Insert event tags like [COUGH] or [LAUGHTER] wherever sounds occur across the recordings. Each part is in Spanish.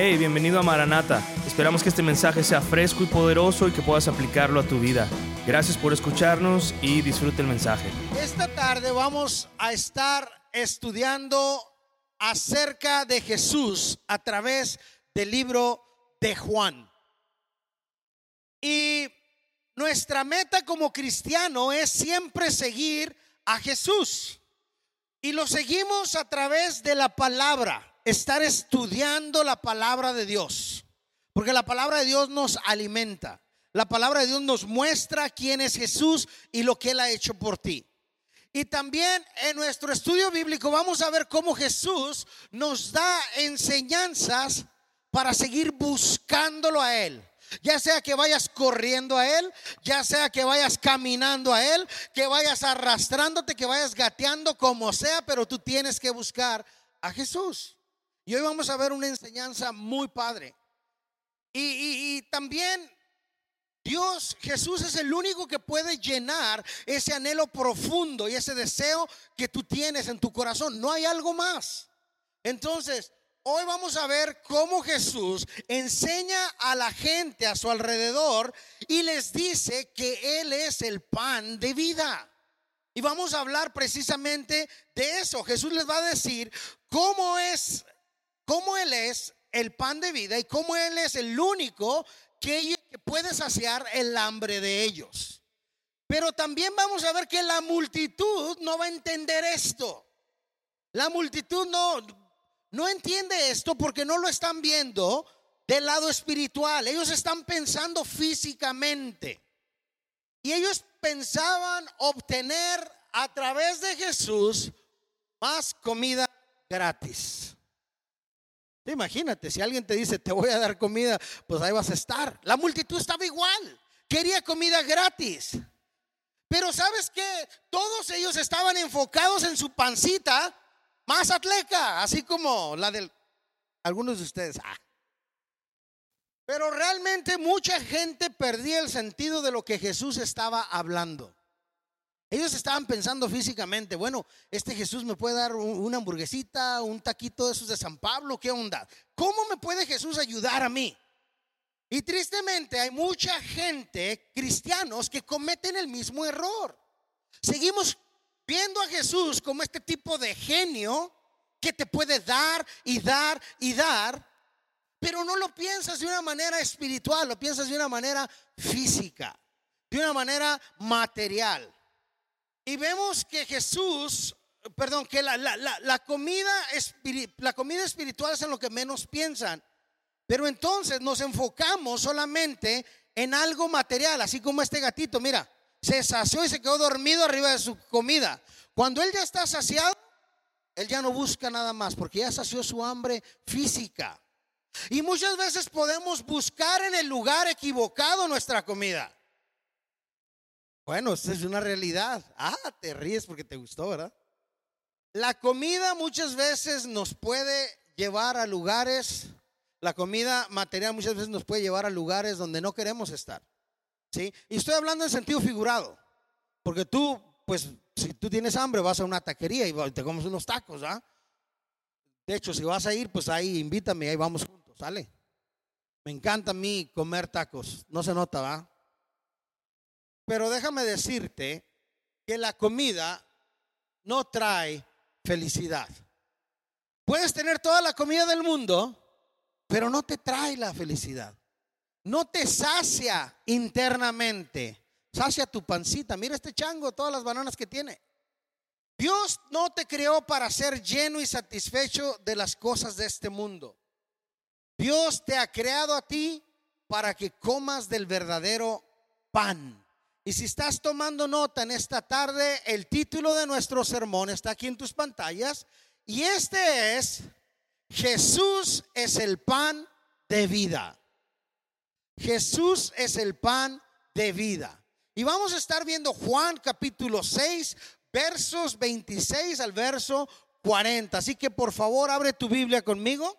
Hey, bienvenido a Maranata. Esperamos que este mensaje sea fresco y poderoso y que puedas aplicarlo a tu vida. Gracias por escucharnos y disfrute el mensaje. Esta tarde vamos a estar estudiando acerca de Jesús a través del libro de Juan. Y nuestra meta como cristiano es siempre seguir a Jesús. Y lo seguimos a través de la palabra estar estudiando la palabra de Dios. Porque la palabra de Dios nos alimenta. La palabra de Dios nos muestra quién es Jesús y lo que Él ha hecho por ti. Y también en nuestro estudio bíblico vamos a ver cómo Jesús nos da enseñanzas para seguir buscándolo a Él. Ya sea que vayas corriendo a Él, ya sea que vayas caminando a Él, que vayas arrastrándote, que vayas gateando, como sea, pero tú tienes que buscar a Jesús. Y hoy vamos a ver una enseñanza muy padre. Y, también Dios, Jesús es el único que puede llenar ese anhelo profundo y ese deseo que tú tienes en tu corazón. No hay algo más. Entonces, hoy vamos a ver cómo Jesús enseña a la gente a su alrededor y les dice que Él es el pan de vida. Y vamos a hablar precisamente de eso. Jesús les va a decir cómo es cómo Él es el pan de vida y cómo Él es el único que, puede saciar el hambre de ellos. Pero también vamos a ver que la multitud no va a entender esto. La multitud no, no entiende esto porque no lo están viendo del lado espiritual. Ellos están pensando físicamente. Y ellos pensaban obtener a través de Jesús más comida gratis. Imagínate, si alguien te dice, te voy a dar comida, pues ahí vas a estar. La multitud estaba igual, quería comida gratis. Pero sabes que todos ellos estaban enfocados en su pancita más atleca, así como la de algunos de ustedes. Ah. Pero realmente mucha gente perdía el sentido de lo que Jesús estaba hablando. Ellos estaban pensando físicamente, bueno, este Jesús me puede dar una hamburguesita, un taquito de esos de San Pablo, ¿qué onda? ¿Cómo me puede Jesús ayudar a mí? Y tristemente hay mucha gente, cristianos, que cometen el mismo error. Seguimos viendo a Jesús como este tipo de genio que te puede dar y dar y dar, pero no lo piensas de una manera espiritual, lo piensas de una manera física, de una manera material. Y vemos que Jesús, perdón, que la, comida, la comida espiritual es en lo que menos piensan. Pero entonces nos enfocamos solamente en algo material, así como este gatito, mira, se sació y se quedó dormido arriba de su comida. Cuando él ya está saciado, él ya no busca nada más porque ya sació su hambre física. Y muchas veces podemos buscar en el lugar equivocado nuestra comida. Bueno, esa es una realidad. Ah, te ríes porque te gustó, ¿verdad? La comida muchas veces nos puede llevar a lugares, la comida material muchas veces nos puede llevar a lugares donde no queremos estar. ¿Sí? Y estoy hablando en sentido figurado, porque tú, pues, si tú tienes hambre, vas a una taquería y te comes unos tacos, ¿ah? De hecho, si vas a ir, pues ahí invítame, ahí vamos juntos, ¿sale? Me encanta a mí comer tacos, no se nota, ¿va? Pero déjame decirte que la comida no trae felicidad. Puedes tener toda la comida del mundo, pero no te trae la felicidad. No te sacia internamente. Sacia tu pancita. Mira este chango, todas las bananas que tiene. Dios no te creó para ser lleno y satisfecho de las cosas de este mundo. Dios te ha creado a ti para que comas del verdadero pan. Y si estás tomando nota en esta tarde, el título de nuestro sermón está aquí en tus pantallas. Y este es, Jesús es el pan de vida. Jesús es el pan de vida. Y vamos a estar viendo Juan capítulo 6, versos 26 al verso 40. Así que por favor abre tu Biblia conmigo.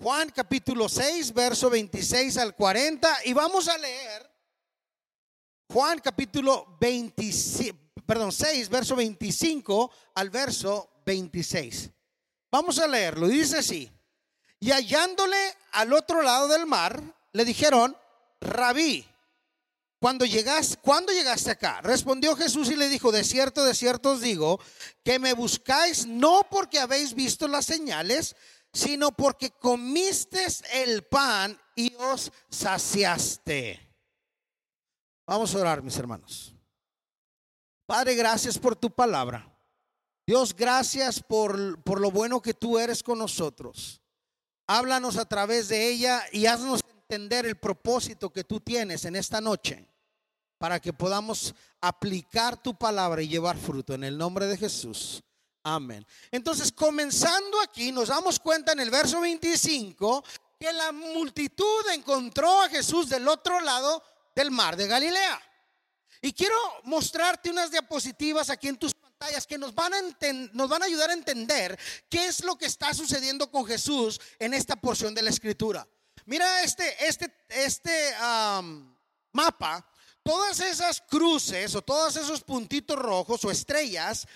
Juan capítulo 6, verso 26 al 40. Y vamos a leer Juan capítulo 26, perdón, 6, verso 25 al verso 26. Vamos a leerlo. Dice así. Y hallándole al otro lado del mar, le dijeron, rabí, cuando llegas, ¿cuándo llegaste acá? Respondió Jesús y le dijo, de cierto, de cierto os digo, que me buscáis no porque habéis visto las señales, sino porque comisteis el pan y os saciaste. Vamos a orar, mis hermanos. Padre, gracias por tu palabra. Dios, gracias por, por lo bueno que tú eres con nosotros. Háblanos a través de ella y haznos entender el propósito que tú tienes en esta noche para que podamos aplicar tu palabra y llevar fruto en el nombre de Jesús. Amén. Entonces, comenzando aquí, nos damos cuenta en el verso 25 que la multitud encontró a Jesús del otro lado del mar de Galilea. Y quiero mostrarte unas diapositivas aquí en tus pantallas que nos van a, nos van a ayudar a entender qué es lo que está sucediendo con Jesús en esta porción de la escritura. Mira este, este, este mapa, todas esas cruces o todos esos puntitos rojos o estrellas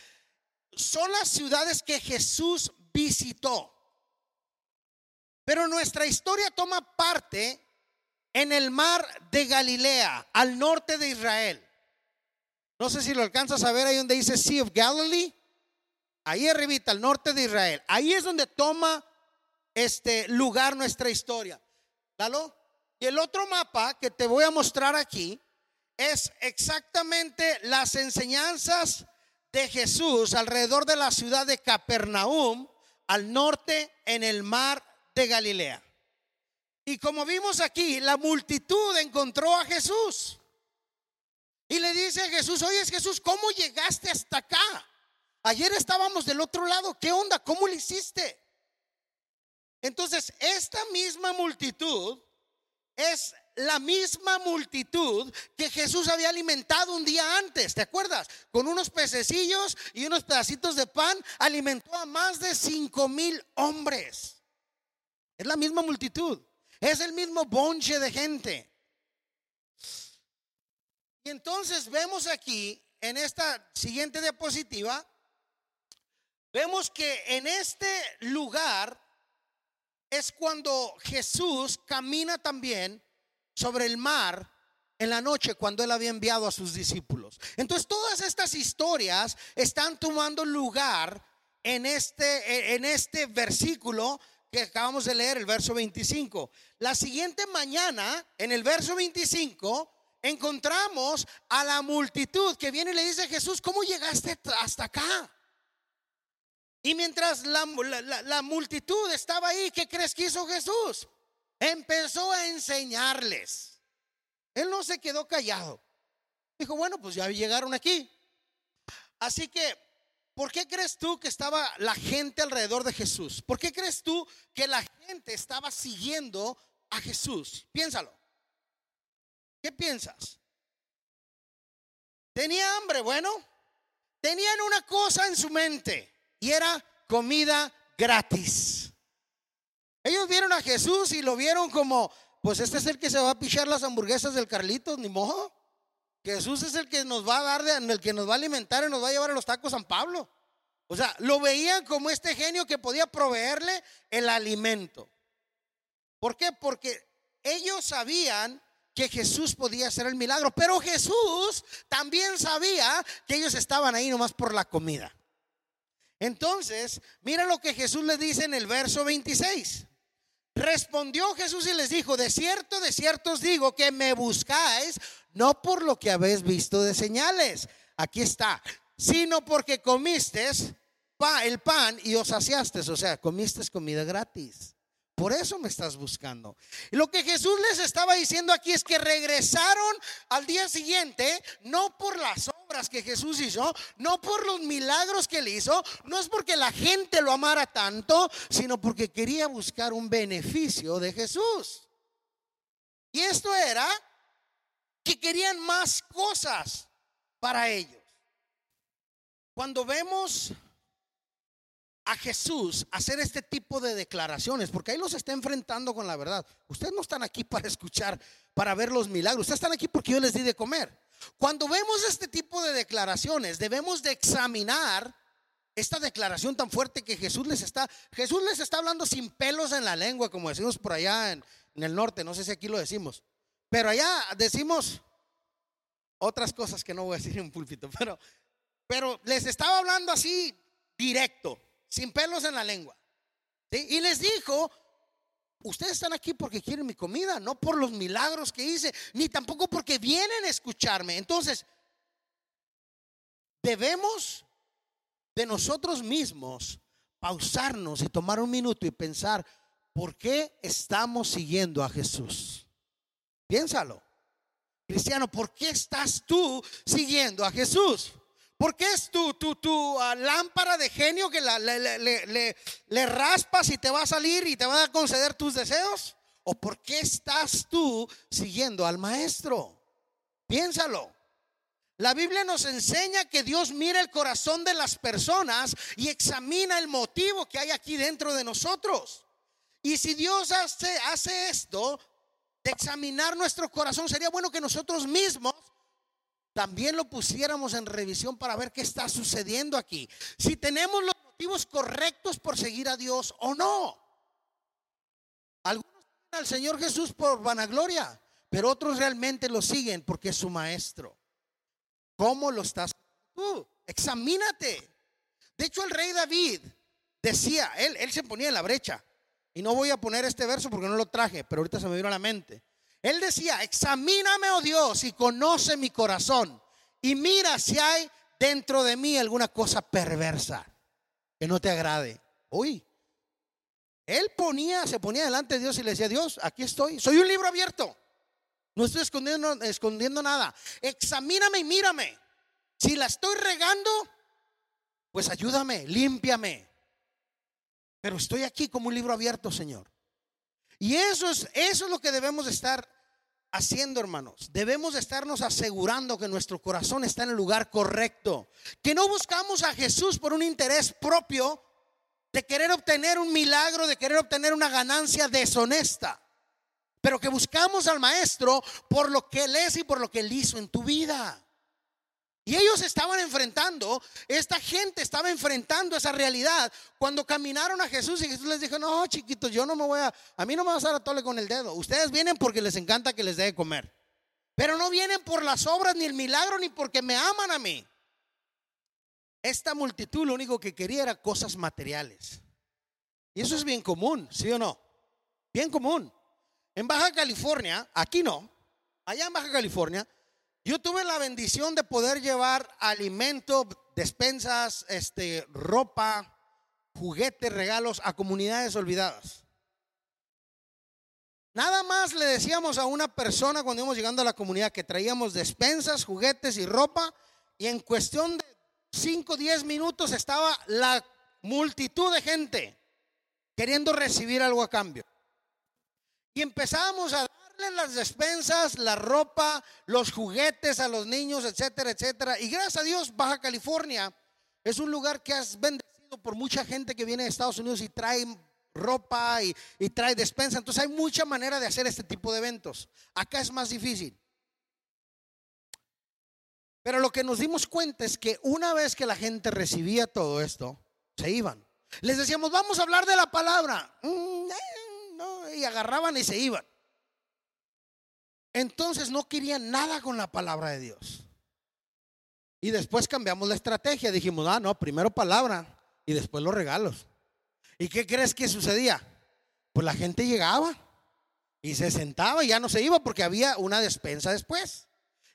son las ciudades que Jesús visitó. Pero nuestra historia toma parte en el mar de Galilea, al norte de Israel. No sé si lo alcanzas a ver ahí donde dice Sea of Galilee. Ahí arribita, al norte de Israel. Ahí es donde toma este lugar nuestra historia. ¿Dalo? Y el otro mapa que te voy a mostrar aquí es exactamente las enseñanzas de Jesús alrededor de la ciudad de Capernaum, al norte en el mar de Galilea. Y como vimos aquí, la multitud encontró a Jesús. Y le dice a Jesús, oye Jesús, ¿cómo llegaste hasta acá? Ayer estábamos del otro lado, ¿qué onda? ¿Cómo lo hiciste? Entonces, esta misma multitud es la misma multitud que Jesús había alimentado un día antes, ¿te acuerdas? Con unos pececillos y unos pedacitos de pan, alimentó a más de cinco mil hombres. Es la misma multitud, es el mismo bonche de gente. Y entonces vemos aquí, en esta siguiente diapositiva, vemos que en este lugar es cuando Jesús camina también sobre el mar en la noche cuando él había enviado a sus discípulos. Entonces todas estas historias están tomando lugar en este, en este versículo que acabamos de leer, el verso 25. La siguiente mañana, en el verso 25, encontramos a la multitud que viene y le dice Jesús, ¿cómo llegaste hasta acá? Y mientras la, la, multitud estaba ahí, ¿qué crees que hizo Jesús? Empezó a enseñarles. Él no se quedó callado. Dijo, bueno, pues ya llegaron aquí. Así que, ¿por qué crees tú que estaba la gente alrededor de Jesús? ¿Por qué crees tú que la gente estaba siguiendo a Jesús? Piénsalo. ¿Qué piensas? Tenía hambre, bueno. Tenían una cosa en su mente y era comida gratis. Ellos vieron a Jesús y lo vieron como, pues este es el que se va a pichar las hamburguesas del Carlitos, ni modo. Jesús es el que nos va a dar, el que nos va a alimentar y nos va a llevar a los tacos San Pablo. O sea, lo veían como este genio que podía proveerle el alimento. ¿Por qué? Porque ellos sabían que Jesús podía hacer el milagro, pero Jesús también sabía que ellos estaban ahí nomás por la comida. Entonces, mira lo que Jesús les dice en el verso 26. Respondió Jesús y les dijo, de cierto, de cierto os digo que me buscáis, no por lo que habéis visto de señales, aquí está, sino porque comisteis el pan y os saciasteis, o sea, comisteis comida gratis. Por eso me estás buscando. Lo que Jesús les estaba diciendo aquí es que regresaron al día siguiente, no por las obras que Jesús hizo, no por los milagros que él hizo, no es porque la gente lo amara tanto, sino porque quería buscar un beneficio de Jesús. Y esto era que querían más cosas para ellos. Cuando vemos a Jesús hacer este tipo de declaraciones, porque ahí los está enfrentando con la verdad. Ustedes no están aquí para escuchar, para ver los milagros, ustedes están aquí porque yo les di de comer. Cuando vemos este tipo de declaraciones, debemos de examinar esta declaración tan fuerte que Jesús les está, Jesús les está hablando sin pelos en la lengua, como decimos por allá en, en el norte, no sé si aquí lo decimos, pero allá decimos otras cosas que no voy a decir en púlpito, pero les estaba hablando así directo, sin pelos en la lengua. Y les dijo, ustedes están aquí porque quieren mi comida, no por los milagros que hice, ni tampoco porque vienen a escucharme. Entonces, debemos de nosotros mismos pausarnos y tomar un minuto y pensar, ¿por qué estamos siguiendo a Jesús? Piénsalo. Cristiano, ¿por qué estás tú siguiendo a Jesús? ¿Por qué es tu, tu, tu ah, lámpara de genio que la, le, le, raspas y te va a salir y te va a conceder tus deseos? ¿O por qué estás tú siguiendo al maestro? Piénsalo. La Biblia nos enseña que Dios mira el corazón de las personas y examina el motivo que hay aquí dentro de nosotros. Y si Dios hace, hace esto, de examinar nuestro corazón, sería bueno que nosotros mismos también lo pusiéramos en revisión para ver qué está sucediendo aquí. Si tenemos los motivos correctos por seguir a Dios o no. Algunos siguen al Señor Jesús por vanagloria, pero otros realmente lo siguen porque es su maestro. ¿Cómo lo estás tú? Examínate. De hecho, el rey David decía, él, él se ponía en la brecha. Y no voy a poner este verso porque no lo traje, pero ahorita se me vino a la mente. Él decía, examíname, oh Dios, y conoce mi corazón. Y mira si hay dentro de mí alguna cosa perversa que no te agrade. Uy, él ponía, se ponía delante de Dios y le decía, Dios, aquí estoy, soy un libro abierto. No estoy escondiendo, escondiendo nada. Examíname y mírame. Si la estoy regando, pues ayúdame, límpiame. Pero estoy aquí como un libro abierto, Señor. Y eso es, eso es lo que debemos estar haciendo, hermanos. Debemos estarnos asegurando que nuestro corazón está en el lugar correcto. Que no buscamos a Jesús por un interés propio de querer obtener un milagro, de querer obtener una ganancia deshonesta. Pero que buscamos al Maestro por lo que Él es y por lo que Él hizo en tu vida. Y ellos estaban enfrentando, esta gente estaba enfrentando esa realidad cuando caminaron a Jesús y Jesús les dijo, no, chiquitos, yo no me voy a, a mí no me vas a dar a tole con el dedo. Ustedes vienen porque les encanta que les dé de comer. Pero no vienen por las obras ni el milagro ni porque me aman a mí. Esta multitud lo único que quería era cosas materiales. Y eso es bien común, ¿sí o no? Bien común. En Baja California, aquí no, allá en Baja California, yo tuve la bendición de poder llevar alimento, despensas, este, ropa, juguetes, regalos a comunidades olvidadas. Nada más le decíamos a una persona cuando íbamos llegando a la comunidad que traíamos despensas, juguetes y ropa y en cuestión de 5 o 10 minutos estaba la multitud de gente queriendo recibir algo a cambio. Y empezábamos a las despensas, la ropa, los juguetes a los niños, etcétera, etcétera. Y gracias a Dios, Baja California es un lugar que has bendecido por mucha gente que viene de Estados Unidos y trae ropa y, trae despensa. Entonces hay mucha manera de hacer este tipo de eventos. Acá es más difícil. Pero lo que nos dimos cuenta es que una vez que la gente recibía todo esto, se iban. Les decíamos, vamos a hablar de la palabra. Mm, eh, y agarraban y se iban. Entonces no querían nada con la palabra de Dios. Y después cambiamos la estrategia. Dijimos, ah, no, primero palabra y después los regalos. ¿Y qué crees que sucedía? Pues la gente llegaba y se sentaba y ya no se iba porque había una despensa después.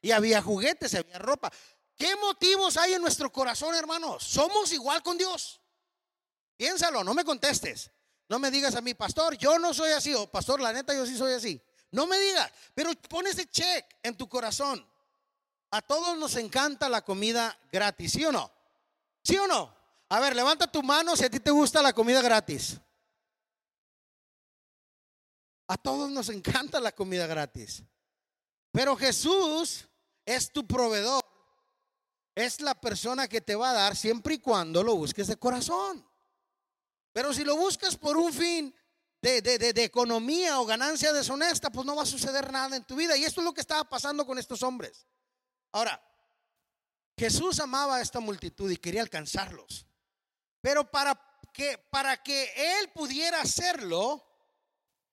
Y había juguetes, había ropa. ¿Qué motivos hay en nuestro corazón, hermanos? Somos igual con Dios. Piénsalo, no me contestes. No me digas a mí, pastor, yo no soy así. O pastor, la neta, yo sí soy así. No me digas, pero pon ese check en tu corazón. A todos nos encanta la comida gratis, ¿sí o no? ¿Sí o no? A ver, levanta tu mano si a ti te gusta la comida gratis. A todos nos encanta la comida gratis. Pero Jesús es tu proveedor. Es la persona que te va a dar siempre y cuando lo busques de corazón. Pero si lo buscas por un fin de, economía o ganancia deshonesta, pues no va a suceder nada en tu vida. Y esto es lo que estaba pasando con estos hombres. Ahora, Jesús amaba a esta multitud y quería alcanzarlos. Pero para que, para que él pudiera hacerlo,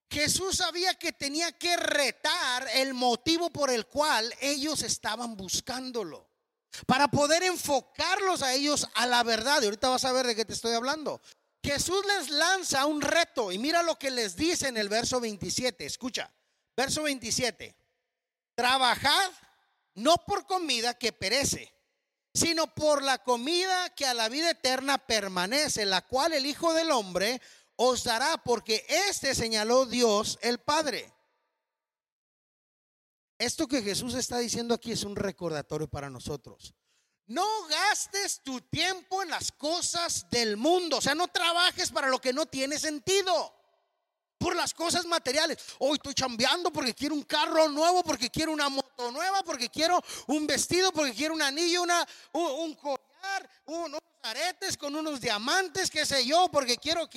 Jesús sabía que tenía que retar el motivo por el cual ellos estaban buscándolo. Para poder enfocarlos a ellos a la verdad. Y ahorita vas a ver de qué te estoy hablando. Jesús les lanza un reto y mira lo que les dice en el verso 27. Escucha, verso 27. Trabajad no por comida que perece, sino por la comida que a la vida eterna permanece, la cual el Hijo del Hombre os dará, porque este señaló Dios el Padre. Esto que Jesús está diciendo aquí es un recordatorio para nosotros. No gastes tu tiempo en las cosas del mundo, o sea, no trabajes para lo que no tiene sentido. Por las cosas materiales. Hoy estoy chambeando porque quiero un carro nuevo, porque quiero una moto nueva, porque quiero un vestido, porque quiero un anillo, una, un, collar, unos aretes con unos diamantes, qué sé yo, porque quiero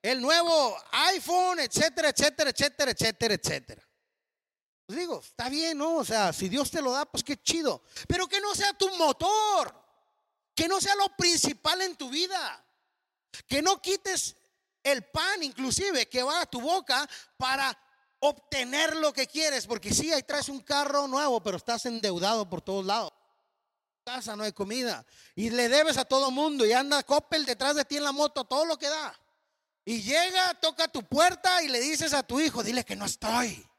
el nuevo iPhone, etcétera, etcétera, etcétera, etcétera, etcétera. Pues digo, está bien, ¿no? O sea, si Dios te lo da, pues qué chido. Pero que no sea tu motor, que no sea lo principal en tu vida, que no quites el pan inclusive que va a tu boca para obtener lo que quieres, porque si sí, ahí traes un carro nuevo, pero estás endeudado por todos lados. Casa no hay comida y le debes a todo mundo y anda Coppel detrás de ti en la moto, todo lo que da. Y llega, toca tu puerta y le dices a tu hijo, dile que no estoy.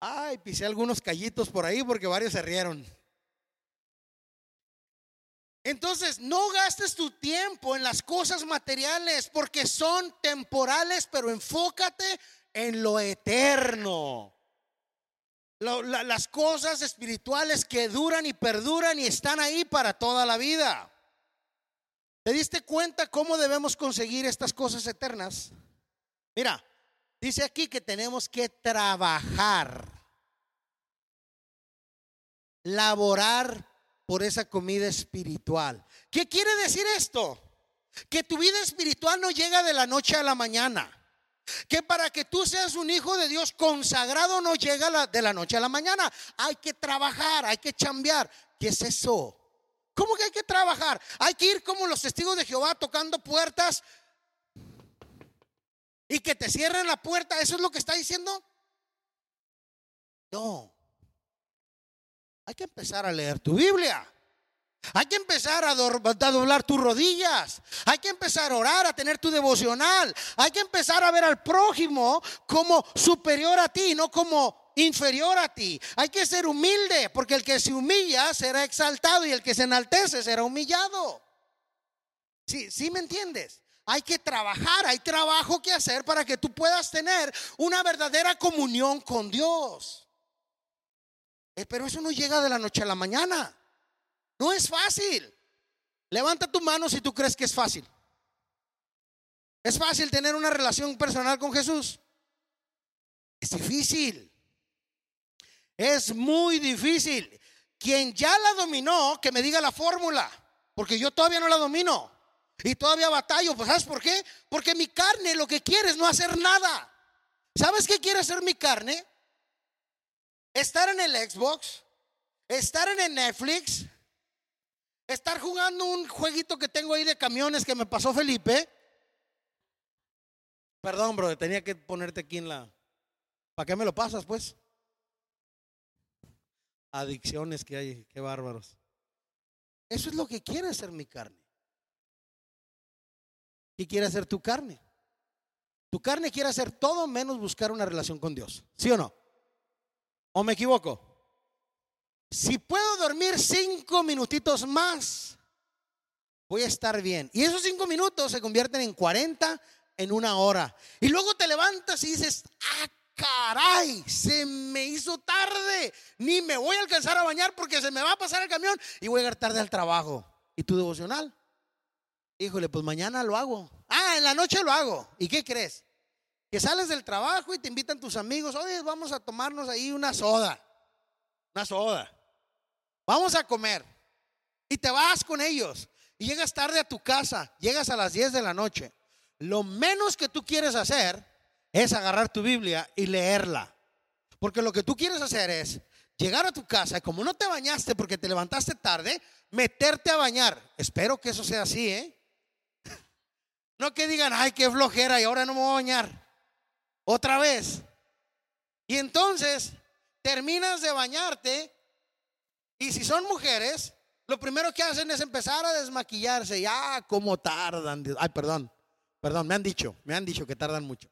Ay, pisé algunos callitos por ahí porque varios se rieron. Entonces, no gastes tu tiempo en las cosas materiales porque son temporales, pero enfócate en lo eterno. las cosas espirituales que duran y perduran y están ahí para toda la vida. ¿Te diste cuenta cómo debemos conseguir estas cosas eternas? Mira, Dice aquí que tenemos que trabajar, laborar por esa comida espiritual. ¿Qué quiere decir esto? Que tu vida espiritual no llega de la noche a la mañana. Que para que tú seas un hijo de Dios consagrado no llega de la noche a la mañana. Hay que trabajar, hay que chambear. ¿Qué es eso? ¿Cómo que hay que trabajar? Hay que ir como los testigos de Jehová tocando puertas y que te cierren la puerta. ¿Eso es lo que está diciendo? No. Hay que empezar a leer tu Biblia. Hay que empezar a, doblar tus rodillas. Hay que empezar a orar, a tener tu devocional. Hay que empezar a ver al prójimo como superior a ti, no como inferior a ti. Hay que ser humilde, porque el que se humilla será exaltado y el que se enaltece será humillado. Sí, sí me entiendes. Hay que trabajar, hay trabajo que hacer para que tú puedas tener una verdadera comunión con Dios. Eh, pero eso no llega de la noche a la mañana. No es fácil. Levanta tu mano si tú crees que es fácil. ¿Es fácil tener una relación personal con Jesús? Es difícil. Es muy difícil. Quien ya la dominó, que me diga la fórmula, porque yo todavía no la domino. Y todavía batallo, pues ¿sabes por qué? Porque mi carne lo que quiere es no hacer nada. ¿Sabes qué quiere hacer mi carne? Estar en el Xbox, estar en el Netflix, estar jugando un jueguito que tengo ahí de camiones que me pasó Felipe. Perdón, bro, tenía que ponerte aquí en la... ¿Para qué me lo pasas, pues? Adicciones que hay, qué bárbaros. Eso es lo que quiere hacer mi carne. Y quiere hacer tu carne. Tu carne quiere hacer todo menos buscar una relación con Dios. ¿Sí o no? ¿O me equivoco? Si puedo dormir cinco minutitos más, voy a estar bien. Y esos cinco minutos se convierten en 40 en una hora. Y luego te levantas y dices, ah, caray, se me hizo tarde. Ni me voy a alcanzar a bañar porque se me va a pasar el camión y voy a llegar tarde al trabajo. ¿Y tu devocional? Híjole, pues mañana lo hago. Ah, en la noche lo hago. ¿Y qué crees? Que sales del trabajo y te invitan tus amigos, oye, vamos a tomarnos ahí una soda. Una soda. Vamos a comer. Y te vas con ellos. Y llegas tarde a tu casa. Llegas a las 10 de la noche. Lo menos que tú quieres hacer es agarrar tu Biblia y leerla. Porque lo que tú quieres hacer es llegar a tu casa y como no te bañaste porque te levantaste tarde, meterte a bañar. Espero que eso sea así, ¿eh? No que digan, ay, qué flojera y ahora no me voy a bañar. Otra vez. Y entonces terminas de bañarte y si son mujeres, lo primero que hacen es empezar a desmaquillarse. Ya, cómo tardan. Ay, perdón, perdón, me han dicho, me han dicho que tardan mucho.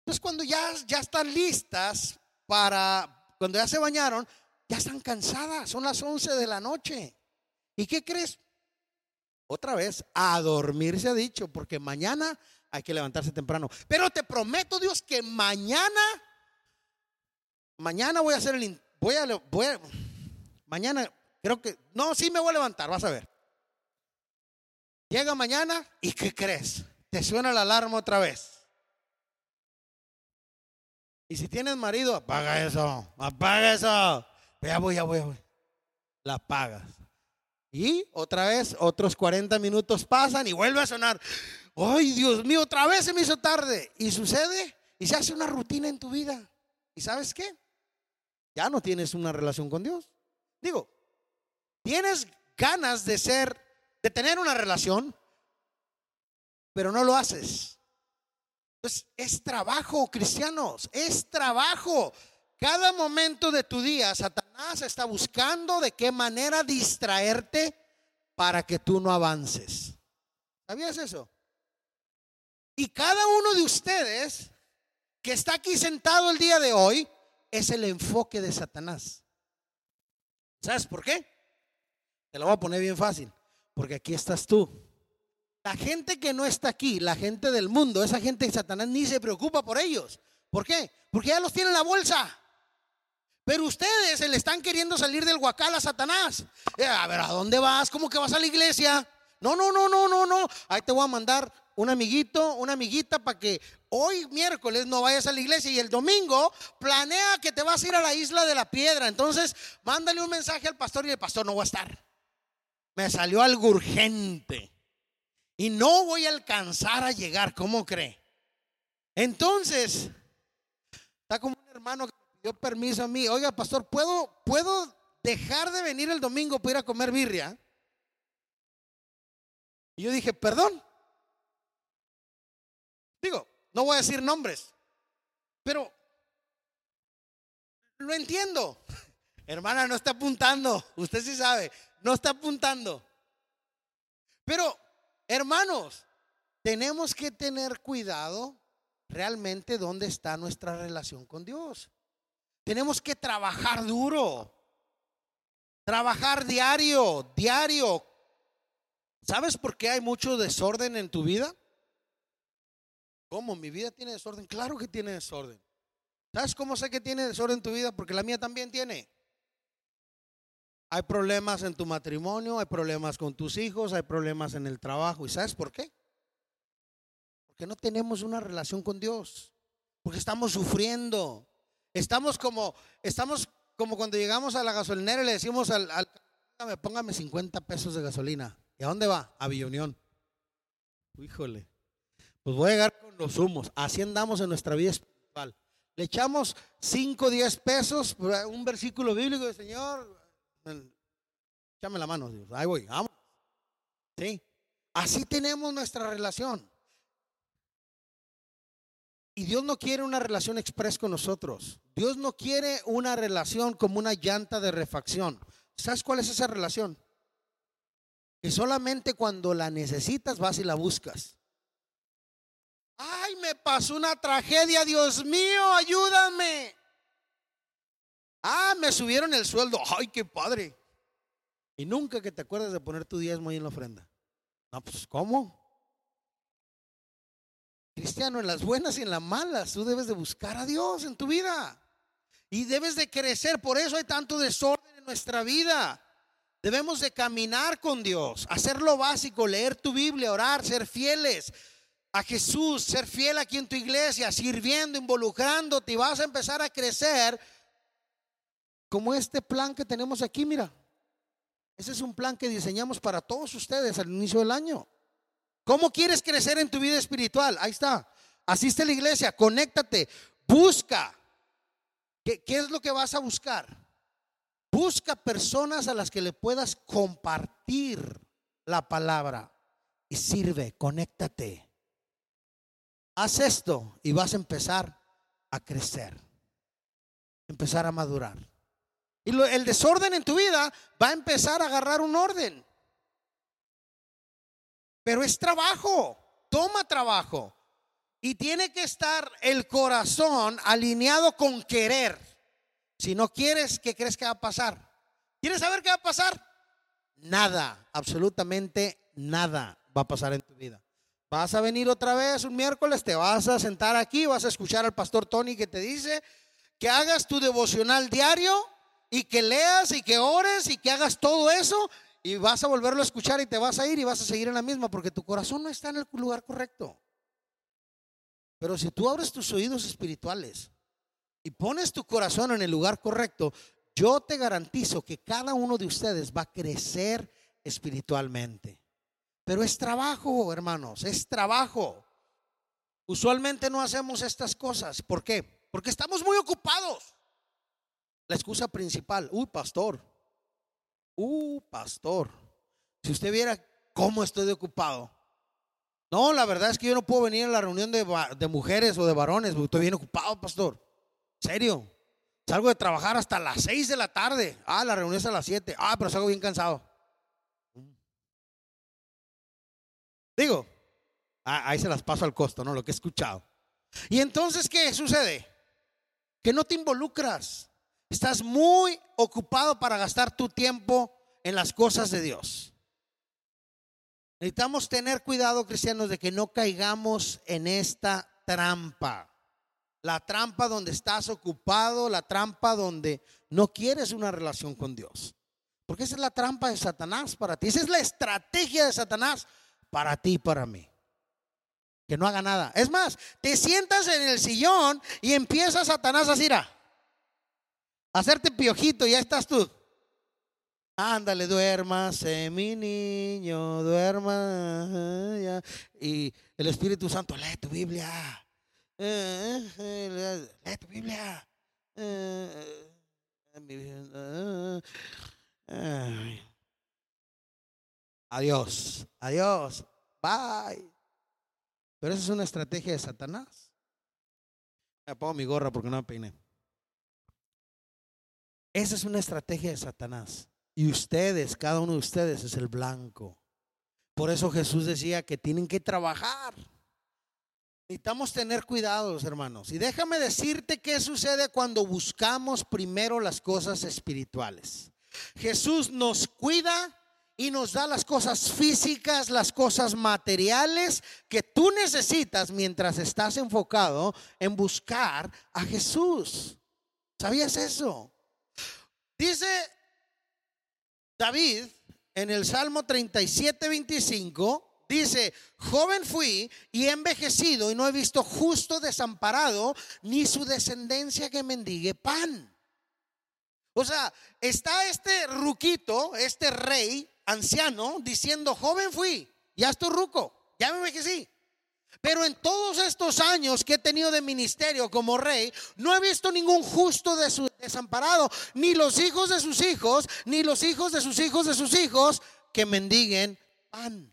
Entonces cuando ya, ya están listas para, cuando ya se bañaron, ya están cansadas, son las 11 de la noche. ¿Y qué crees? Otra vez, a dormir se ha dicho, porque mañana hay que levantarse temprano. Pero te prometo, Dios, que mañana, mañana voy a hacer el, voy a, voy a, mañana creo que, no, sí me voy a levantar, vas a ver. Llega mañana y ¿qué crees? Te suena la alarma otra vez. Y si tienes marido, apaga eso, apaga eso. Ya voy, ya voy, ya voy. La apagas. Y otra vez, otros 40 minutos pasan y vuelve a sonar. Ay, Dios mío, otra vez se me hizo tarde. Y sucede y se hace una rutina en tu vida. ¿Y sabes qué? Ya no tienes una relación con Dios. Digo, tienes ganas de ser, de tener una relación, pero no lo haces. Entonces, es trabajo, cristianos, es trabajo. Cada momento de tu día, Satanás está buscando de qué manera distraerte para que tú no avances. ¿Sabías eso? Y cada uno de ustedes que está aquí sentado el día de hoy es el enfoque de Satanás. ¿Sabes por qué? Te lo voy a poner bien fácil. Porque aquí estás tú. La gente que no está aquí, la gente del mundo, esa gente de Satanás ni se preocupa por ellos. ¿Por qué? Porque ya los tiene en la bolsa. Pero ustedes se le están queriendo salir del huacal a Satanás. Eh, a ver, ¿a dónde vas? ¿Cómo que vas a la iglesia? No, no, no, no, no, no. Ahí te voy a mandar un amiguito, una amiguita para que hoy miércoles no vayas a la iglesia y el domingo planea que te vas a ir a la isla de la piedra. Entonces, mándale un mensaje al pastor y el pastor no va a estar. Me salió algo urgente y no voy a alcanzar a llegar. ¿Cómo cree? Entonces, está como un hermano que dio permiso a mí. Oiga, pastor, ¿puedo, ¿puedo dejar de venir el domingo para ir a comer birria? Y yo dije, perdón. Digo, no voy a decir nombres, pero lo entiendo. [LAUGHS] Hermana, no está apuntando. Usted sí sabe, no está apuntando. Pero, hermanos, tenemos que tener cuidado realmente dónde está nuestra relación con Dios. Tenemos que trabajar duro. Trabajar diario, diario. ¿Sabes por qué hay mucho desorden en tu vida? ¿Cómo? ¿Mi vida tiene desorden? Claro que tiene desorden. ¿Sabes cómo sé que tiene desorden en tu vida? Porque la mía también tiene. Hay problemas en tu matrimonio, hay problemas con tus hijos, hay problemas en el trabajo. ¿Y sabes por qué? Porque no tenemos una relación con Dios. Porque estamos sufriendo. Estamos como, estamos como cuando llegamos a la gasolinera y le decimos al, al póngame 50 pesos de gasolina. ¿Y a dónde va? A Villa Híjole. Pues voy a llegar con los humos. Así andamos en nuestra vida espiritual. Le echamos 5, 10 pesos, un versículo bíblico del Señor. Échame la mano, Dios. Ahí voy, vamos. Sí. Así tenemos nuestra relación. Y Dios no quiere una relación express con nosotros. Dios no quiere una relación como una llanta de refacción. ¿Sabes cuál es esa relación? Que solamente cuando la necesitas vas y la buscas. Ay, me pasó una tragedia, Dios mío, ayúdame. Ah, me subieron el sueldo. Ay, qué padre. Y nunca que te acuerdes de poner tu diezmo ahí en la ofrenda. No, pues ¿cómo? Cristiano, en las buenas y en las malas, tú debes de buscar a Dios en tu vida. Y debes de crecer. Por eso hay tanto desorden en nuestra vida. Debemos de caminar con Dios, hacer lo básico, leer tu Biblia, orar, ser fieles a Jesús, ser fiel aquí en tu iglesia, sirviendo, involucrándote y vas a empezar a crecer como este plan que tenemos aquí, mira. Ese es un plan que diseñamos para todos ustedes al inicio del año. ¿Cómo quieres crecer en tu vida espiritual? Ahí está. Asiste a la iglesia, conéctate, busca. ¿Qué, ¿Qué, es lo que vas a buscar? Busca personas a las que le puedas compartir la palabra. y sirve, conéctate. Haz esto y vas a empezar a crecer, empezar a madurar. Y el desorden en tu vida va a empezar a agarrar un orden. Pero es trabajo, toma trabajo. Y tiene que estar el corazón alineado con querer. Si no quieres, ¿qué crees que va a pasar? ¿Quieres saber qué va a pasar? Nada, absolutamente nada va a pasar en tu vida. Vas a venir otra vez un miércoles, te vas a sentar aquí, vas a escuchar al pastor Tony que te dice que hagas tu devocional diario y que leas y que ores y que hagas todo eso y vas a volverlo a escuchar y te vas a ir y vas a seguir en la misma porque tu corazón no está en el lugar correcto. Pero si tú abres tus oídos espirituales y pones tu corazón en el lugar correcto, yo te garantizo que cada uno de ustedes va a crecer espiritualmente. Pero es trabajo, hermanos, es trabajo. Usualmente no hacemos estas cosas. ¿Por qué? Porque estamos muy ocupados. La excusa principal, uy, pastor, uh, pastor, si usted viera cómo estoy de ocupado. No, la verdad es que yo no puedo venir a la reunión de, mujeres o de varones, porque estoy bien ocupado, pastor. ¿Serio? Salgo de trabajar hasta las 6 de la tarde. Ah, la reunión es a las 7. Ah, pero salgo bien cansado. Digo, ah, ahí se las paso al costo, ¿no? Lo que he escuchado. Y entonces, ¿qué sucede? Que no te involucras. Estás muy ocupado para gastar tu tiempo en las cosas de Dios. Necesitamos tener cuidado, cristianos, de que no caigamos en esta trampa. La trampa donde estás ocupado, la trampa donde no quieres una relación con Dios. Porque esa es la trampa de Satanás para ti. Esa es la estrategia de Satanás para ti y para mí. Que no haga nada. Es más, te sientas en el sillón y empieza Satanás a decir, ah, hacerte piojito, ya estás tú. Ándale, duérmase, mi niño, duerma. Y el Espíritu Santo, lee tu Biblia. lee tu Biblia. Adiós, adiós, bye. Pero esa es una estrategia de Satanás. Me pongo mi gorra porque no me peiné. Esa es una estrategia de Satanás. Y ustedes, cada uno de ustedes es el blanco. Por eso Jesús decía que tienen que trabajar. Necesitamos tener cuidados, hermanos. Y déjame decirte qué sucede cuando buscamos primero las cosas espirituales. Jesús nos cuida y nos da las cosas físicas, las cosas materiales que tú necesitas mientras estás enfocado en buscar a Jesús. ¿Sabías eso? Dice David en el Salmo 37, 25, dice, joven fui y he envejecido y no he visto justo desamparado ni su descendencia que mendigue pan. O sea, está este ruquito, este rey anciano, diciendo, joven fui, ya estoy ruco, ya me envejecí. Pero en todos estos años que he tenido de ministerio como rey, no he visto ningún justo de su desamparado, ni los hijos de sus hijos, ni los hijos de sus hijos de sus hijos que mendiguen pan.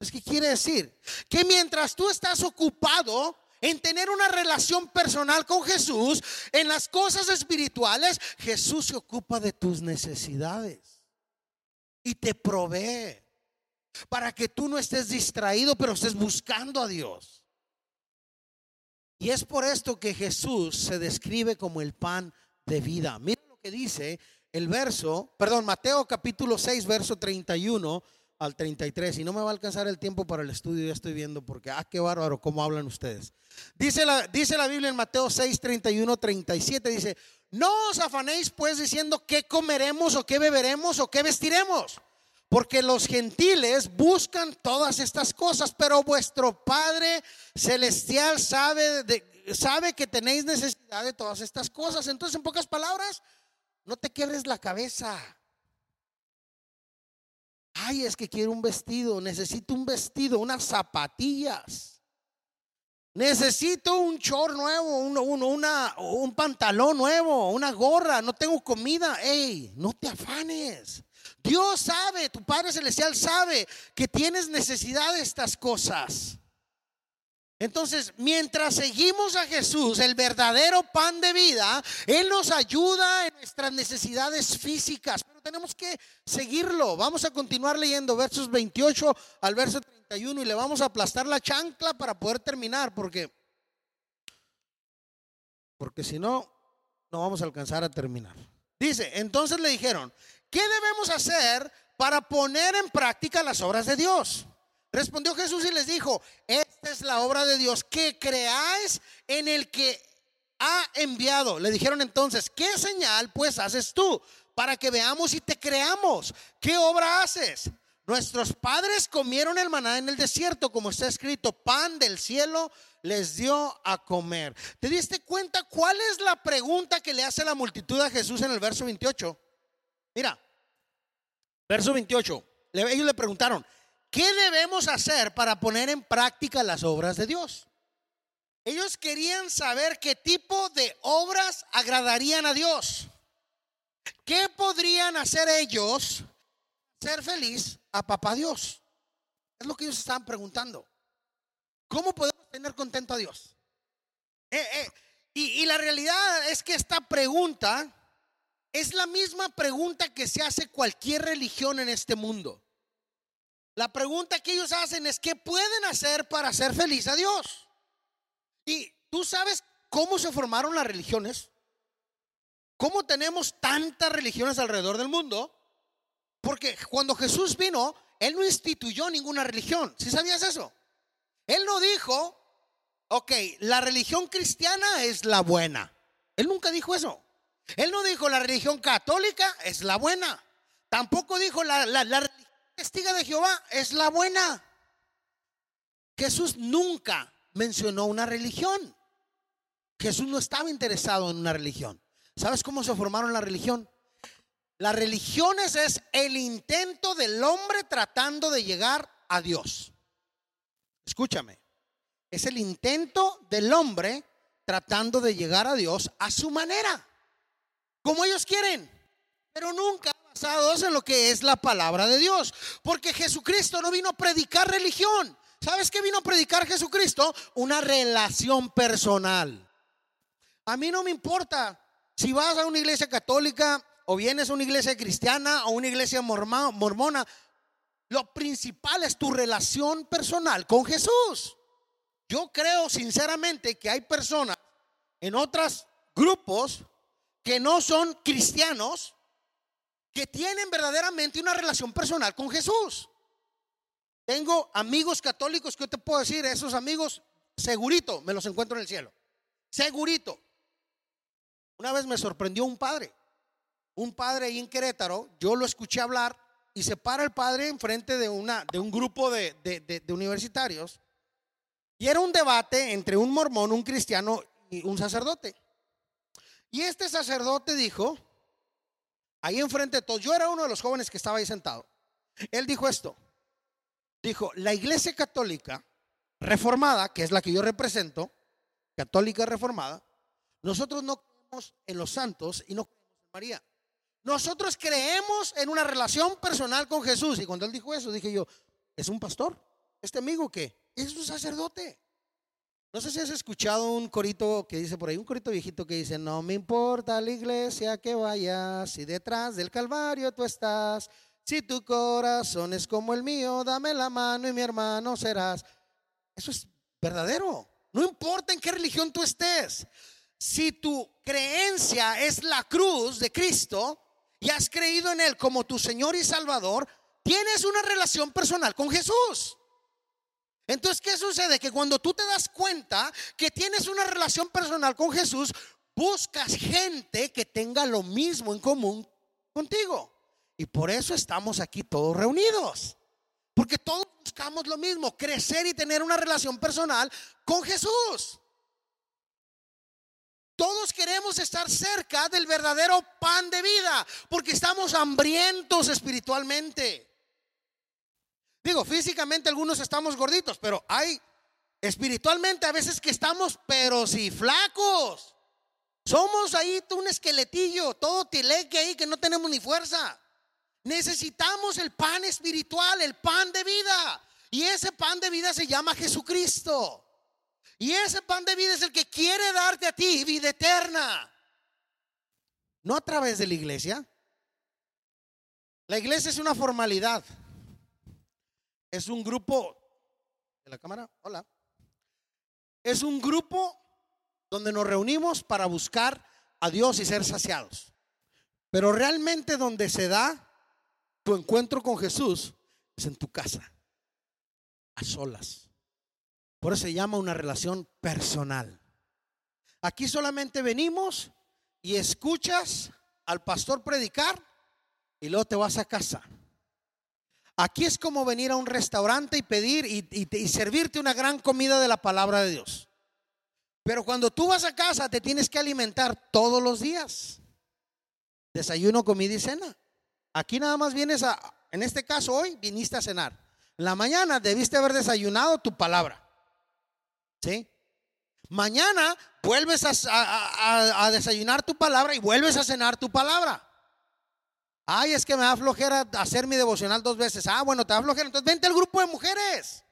Es que quiere decir que mientras tú estás ocupado en tener una relación personal con Jesús, en las cosas espirituales, Jesús se ocupa de tus necesidades y te provee para que tú no estés distraído, pero estés buscando a Dios. Y es por esto que Jesús se describe como el pan de vida. Mira lo que dice el verso, perdón, Mateo capítulo 6, verso 31 al 33. Y no me va a alcanzar el tiempo para el estudio, ya estoy viendo, porque, ah, qué bárbaro, cómo hablan ustedes. Dice la, dice la Biblia en Mateo 6, 31, 37, dice, no os afanéis pues diciendo qué comeremos o qué beberemos o qué vestiremos porque los gentiles buscan todas estas cosas, pero vuestro Padre Celestial sabe, sabe que tenéis necesidad de todas estas cosas. Entonces, en pocas palabras, no te quiebres la cabeza. Ay, es que quiero un vestido, necesito un vestido, unas zapatillas. Necesito un short nuevo, un, una, un pantalón nuevo, una gorra, no tengo comida. Ey, no te afanes. Dios sabe, tu Padre Celestial sabe que tienes necesidad de estas cosas. Entonces, mientras seguimos a Jesús, el verdadero pan de vida, Él nos ayuda en nuestras necesidades físicas, pero tenemos que seguirlo. Vamos a continuar leyendo versos 28 al verso 31 y le vamos a aplastar la chancla para poder terminar, porque, porque si no, no vamos a alcanzar a terminar. Dice, entonces le dijeron, ¿qué debemos hacer para poner en práctica las obras de Dios? Respondió Jesús y les dijo, esta es la obra de Dios, que creáis en el que ha enviado. Le dijeron entonces, ¿qué señal pues haces tú para que veamos y te creamos? ¿Qué obra haces? Nuestros padres comieron el maná en el desierto, como está escrito, pan del cielo les dio a comer. ¿Te diste cuenta cuál es la pregunta que le hace la multitud a Jesús en el verso 28? Mira, verso 28. Ellos le preguntaron, ¿qué debemos hacer para poner en práctica las obras de Dios? Ellos querían saber qué tipo de obras agradarían a Dios. ¿Qué podrían hacer ellos ser feliz a papá Dios? Es lo que ellos estaban preguntando. ¿Cómo podemos tener contento a Dios? Eh, eh, y, y la realidad es que esta pregunta es la misma pregunta que se hace cualquier religión en este mundo. La pregunta que ellos hacen es, ¿qué pueden hacer para hacer feliz a Dios? Y tú sabes cómo se formaron las religiones. ¿Cómo tenemos tantas religiones alrededor del mundo? Porque cuando Jesús vino, Él no instituyó ninguna religión. ¿Sí sabías eso? Él no dijo, ok, la religión cristiana es la buena. Él nunca dijo eso. Él no dijo la religión católica es la buena. Tampoco dijo la, religión testiga de Jehová es la buena. Jesús nunca mencionó una religión. Jesús no estaba interesado en una religión. ¿Sabes cómo se formaron la religión? Las religiones es el intento del hombre tratando de llegar a Dios. Escúchame. Es el intento del hombre tratando de llegar a Dios a su manera, como ellos quieren, pero nunca basados en lo que es la palabra de Dios. Porque Jesucristo no vino a predicar religión. ¿Sabes qué vino a predicar Jesucristo? Una relación personal. A mí no me importa si vas a una iglesia católica o vienes a una iglesia cristiana o una iglesia mormona. Lo principal es tu relación personal con Jesús. Yo creo sinceramente que hay personas en otros grupos que no son cristianos que tienen verdaderamente una relación personal con Jesús. Tengo amigos católicos que yo te puedo decir, esos amigos, segurito, me los encuentro en el cielo. Segurito. Una vez me sorprendió un padre, un padre ahí en Querétaro, yo lo escuché hablar y se para el padre enfrente de, una, de un grupo de, de universitarios y era un debate entre un mormón, un cristiano y un sacerdote. Y este sacerdote dijo, ahí enfrente de todos, yo era uno de los jóvenes que estaba ahí sentado. Él dijo esto, dijo, la iglesia católica reformada, que es la que yo represento, católica reformada, nosotros no creemos en los santos y no creemos en María. Nosotros creemos en una relación personal con Jesús. Y cuando él dijo eso, dije yo, ¿es un pastor? ¿Este amigo qué? Es un sacerdote. No sé si has escuchado un corito que dice por ahí, un corito viejito que dice, no me importa la iglesia que vayas, si detrás del Calvario tú estás, si tu corazón es como el mío, dame la mano y mi hermano serás. Eso es verdadero. No importa en qué religión tú estés. Si tu creencia es la cruz de Cristo y has creído en Él como tu Señor y Salvador, tienes una relación personal con Jesús. Entonces, ¿qué sucede? Que cuando tú te das cuenta que tienes una relación personal con Jesús, buscas gente que tenga lo mismo en común contigo. Y por eso estamos aquí todos reunidos. Porque todos buscamos lo mismo, crecer y tener una relación personal con Jesús. Todos queremos estar cerca del verdadero pan de vida, porque estamos hambrientos espiritualmente. Digo, físicamente algunos estamos gorditos, pero hay espiritualmente a veces que estamos, pero si flacos. Somos ahí un esqueletillo, todo tileque ahí que no tenemos ni fuerza. Necesitamos el pan espiritual, el pan de vida. Y ese pan de vida se llama Jesucristo. Y ese pan de vida es el que quiere darte a ti vida eterna. No a través de la iglesia. La iglesia es una formalidad. Es un grupo. ¿De la cámara? Hola. Es un grupo donde nos reunimos para buscar a Dios y ser saciados. Pero realmente donde se da tu encuentro con Jesús es en tu casa, a solas. Por eso se llama una relación personal. Aquí solamente venimos y escuchas al pastor predicar y luego te vas a casa. Aquí es como venir a un restaurante y pedir y, servirte una gran comida de la palabra de Dios. Pero cuando tú vas a casa te tienes que alimentar todos los días. Desayuno, comida y cena. Aquí nada más vienes a, en este caso hoy, viniste a cenar. En la mañana debiste haber desayunado tu palabra. ¿Sí? Mañana vuelves a, desayunar tu palabra y vuelves a cenar tu palabra. Ay, es que me da flojera hacer mi devocional dos veces. Ah, bueno, te da flojera. Entonces vente al grupo de mujeres,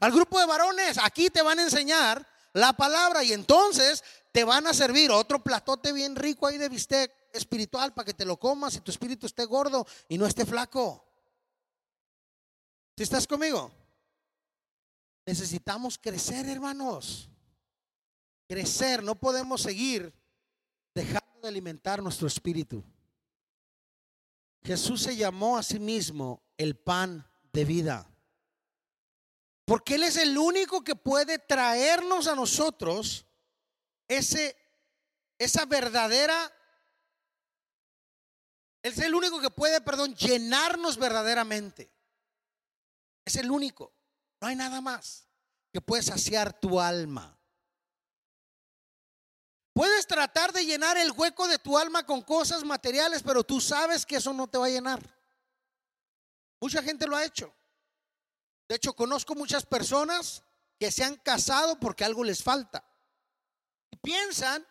al grupo de varones. Aquí te van a enseñar la palabra y entonces te van a servir otro platote bien rico ahí de bistec espiritual para que te lo comas y tu espíritu esté gordo y no esté flaco. ¿Si estás conmigo? Necesitamos crecer, hermanos. Crecer, no podemos seguir dejando de alimentar nuestro espíritu. Jesús se llamó a sí mismo el pan de vida. Porque Él es el único que puede traernos a nosotros ese, esa verdadera es el único que puede, perdón, llenarnos verdaderamente. Es el único. No hay nada más que puede saciar tu alma. Puedes tratar de llenar el hueco de tu alma con cosas materiales, pero tú sabes que eso no te va a llenar. Mucha gente lo ha hecho. De hecho, conozco muchas personas que se han casado porque algo les falta. Y piensan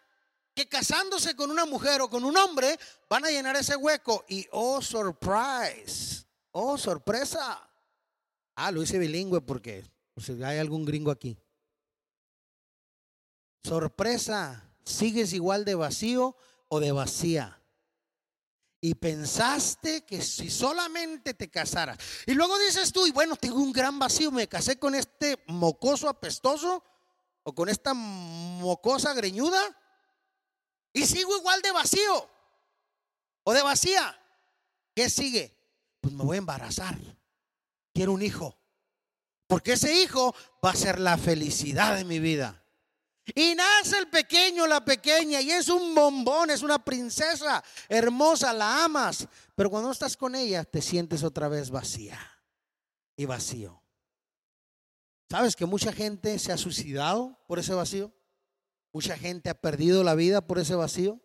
que casándose con una mujer o con un hombre van a llenar ese hueco. Y oh, surprise, oh, sorpresa. Ah, lo hice bilingüe porque si hay algún gringo aquí. Sorpresa, sigues igual de vacío o de vacía. Y pensaste que si solamente te casaras. Y luego dices tú, y bueno, tengo un gran vacío, me casé con este mocoso apestoso o con esta mocosa greñuda y sigo igual de vacío o de vacía. ¿Qué sigue? Pues me voy a embarazar. Quiero un hijo. Porque ese hijo va a ser la felicidad de mi vida. Y nace el pequeño, la pequeña, y es un bombón, es una princesa hermosa, la amas. Pero cuando estás con ella, te sientes otra vez vacía y vacío. ¿Sabes que mucha gente se ha suicidado por ese vacío? Mucha gente ha perdido la vida por ese vacío.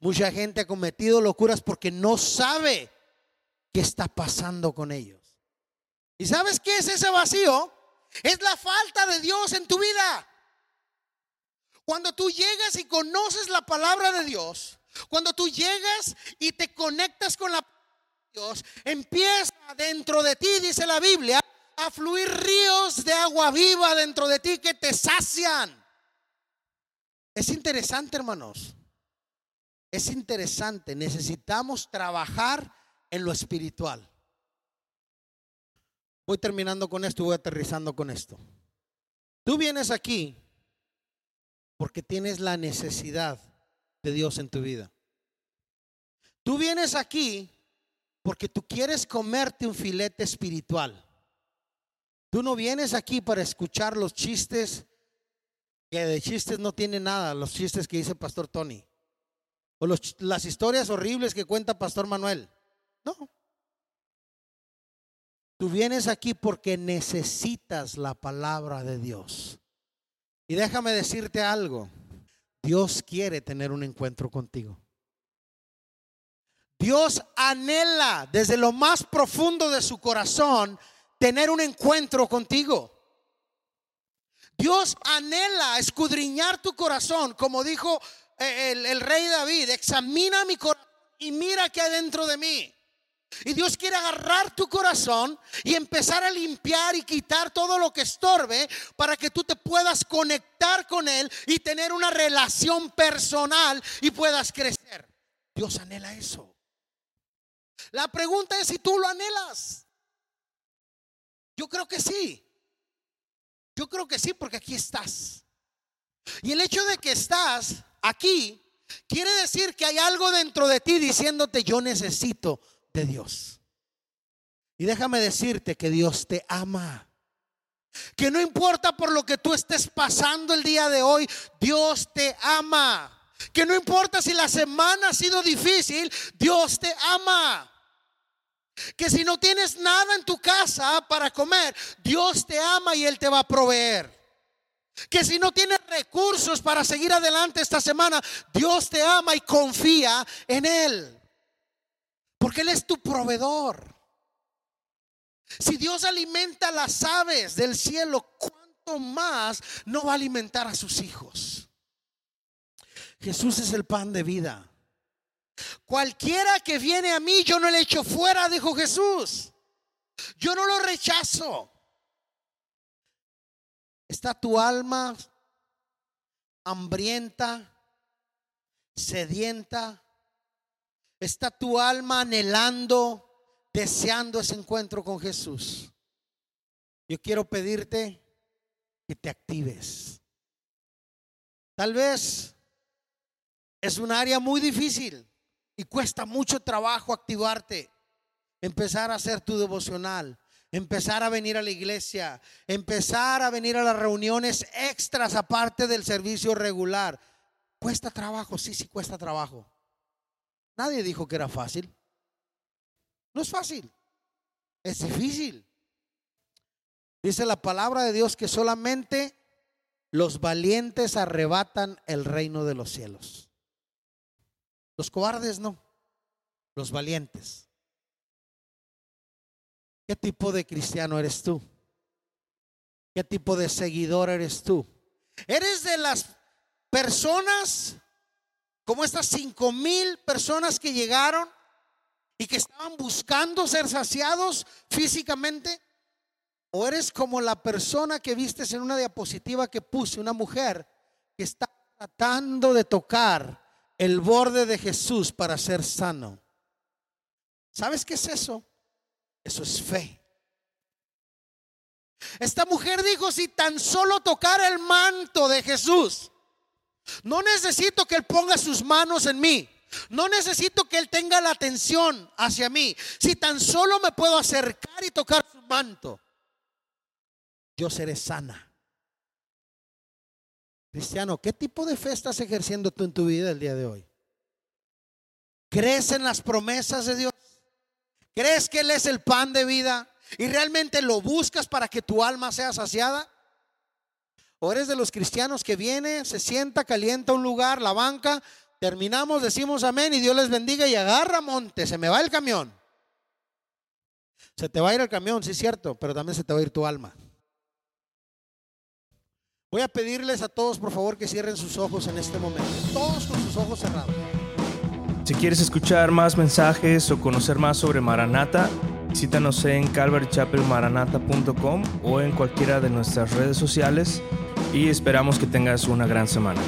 Mucha gente ha cometido locuras porque no sabe qué está pasando con ellos. ¿Y sabes qué es ese vacío? Es la falta de Dios en tu vida. Cuando tú llegas y conoces la palabra de Dios, cuando tú llegas y te conectas con la de Dios, empieza dentro de ti, dice la Biblia, a fluir ríos de agua viva dentro de ti que te sacian. Es interesante, hermanos. Es interesante. Necesitamos trabajar en lo espiritual. Voy terminando con esto y voy aterrizando con esto. Tú vienes aquí porque tienes la necesidad de Dios en tu vida. Tú vienes aquí porque tú quieres comerte un filete espiritual. Tú no vienes aquí para escuchar los chistes que de chistes no tiene nada, los chistes que dice Pastor Tony, o las historias horribles que cuenta Pastor Manuel. No. Tú vienes aquí porque necesitas la palabra de Dios. Y déjame decirte algo, Dios quiere tener un encuentro contigo. Dios anhela desde lo más profundo de su corazón tener un encuentro contigo. Dios anhela escudriñar tu corazón, como dijo eh, el, rey David, examina mi corazón y mira qué hay dentro de mí. Y Dios quiere agarrar tu corazón y empezar a limpiar y quitar todo lo que estorbe para que tú te puedas conectar con Él y tener una relación personal y puedas crecer. Dios anhela eso. La pregunta es si tú lo anhelas. Yo creo que sí. Yo creo que sí porque aquí estás. Y el hecho de que estás aquí quiere decir que hay algo dentro de ti diciéndote yo necesito de Dios. Y déjame decirte que Dios te ama. Que no importa por lo que tú estés pasando el día de hoy, Dios te ama. Que no importa si la semana ha sido difícil, Dios te ama. Que si no tienes nada en tu casa para comer, Dios te ama y Él te va a proveer. Que si no tienes recursos para seguir adelante esta semana, Dios te ama y confía en Él. Porque Él es tu proveedor. Si Dios alimenta las aves del cielo, ¿cuánto más no va a alimentar a sus hijos? Jesús es el pan de vida. Cualquiera que viene a mí, yo no le echo fuera, dijo Jesús. Yo no lo rechazo. ¿Está tu alma hambrienta, sedienta? ¿Está tu alma anhelando, deseando ese encuentro con Jesús? Yo quiero pedirte que te actives. Tal vez es un área muy difícil y cuesta mucho trabajo activarte, empezar a hacer tu devocional, empezar a venir a la iglesia, empezar a venir a las reuniones extras aparte del servicio regular. Cuesta trabajo, sí, sí cuesta trabajo. Nadie dijo que era fácil. No es fácil. Es difícil. Dice la palabra de Dios que solamente los valientes arrebatan el reino de los cielos. Los cobardes no. Los valientes. ¿Qué tipo de cristiano eres tú? ¿Qué tipo de seguidor eres tú? ¿Eres de las personas como estas cinco mil personas que llegaron y que estaban buscando ser saciados físicamente? ¿O eres como la persona que vistes en una diapositiva que puse, una mujer que está tratando de tocar el borde de Jesús para ser sano? ¿Sabes qué es eso? Eso es fe. Esta mujer dijo, si tan solo tocara el manto de Jesús, no necesito que Él ponga sus manos en mí. No necesito que Él tenga la atención hacia mí. Si tan solo me puedo acercar y tocar su manto, yo seré sana. Cristiano, ¿qué tipo de fe estás ejerciendo tú en tu vida el día de hoy? ¿Crees en las promesas de Dios? ¿Crees que Él es el pan de vida? ¿Y realmente lo buscas para que tu alma sea saciada? O eres de los cristianos que viene, se sienta, calienta un lugar, la banca, terminamos, decimos amén y Dios les bendiga y agarra monte, se me va el camión. Se te va a ir el camión, sí es cierto, pero también se te va a ir tu alma. Voy a pedirles a todos, por favor, que cierren sus ojos en este momento. Todos con sus ojos cerrados. Si quieres escuchar más mensajes o conocer más sobre Maranata, visítanos en calvarychapelmaranata.com o en cualquiera de nuestras redes sociales y esperamos que tengas una gran semana.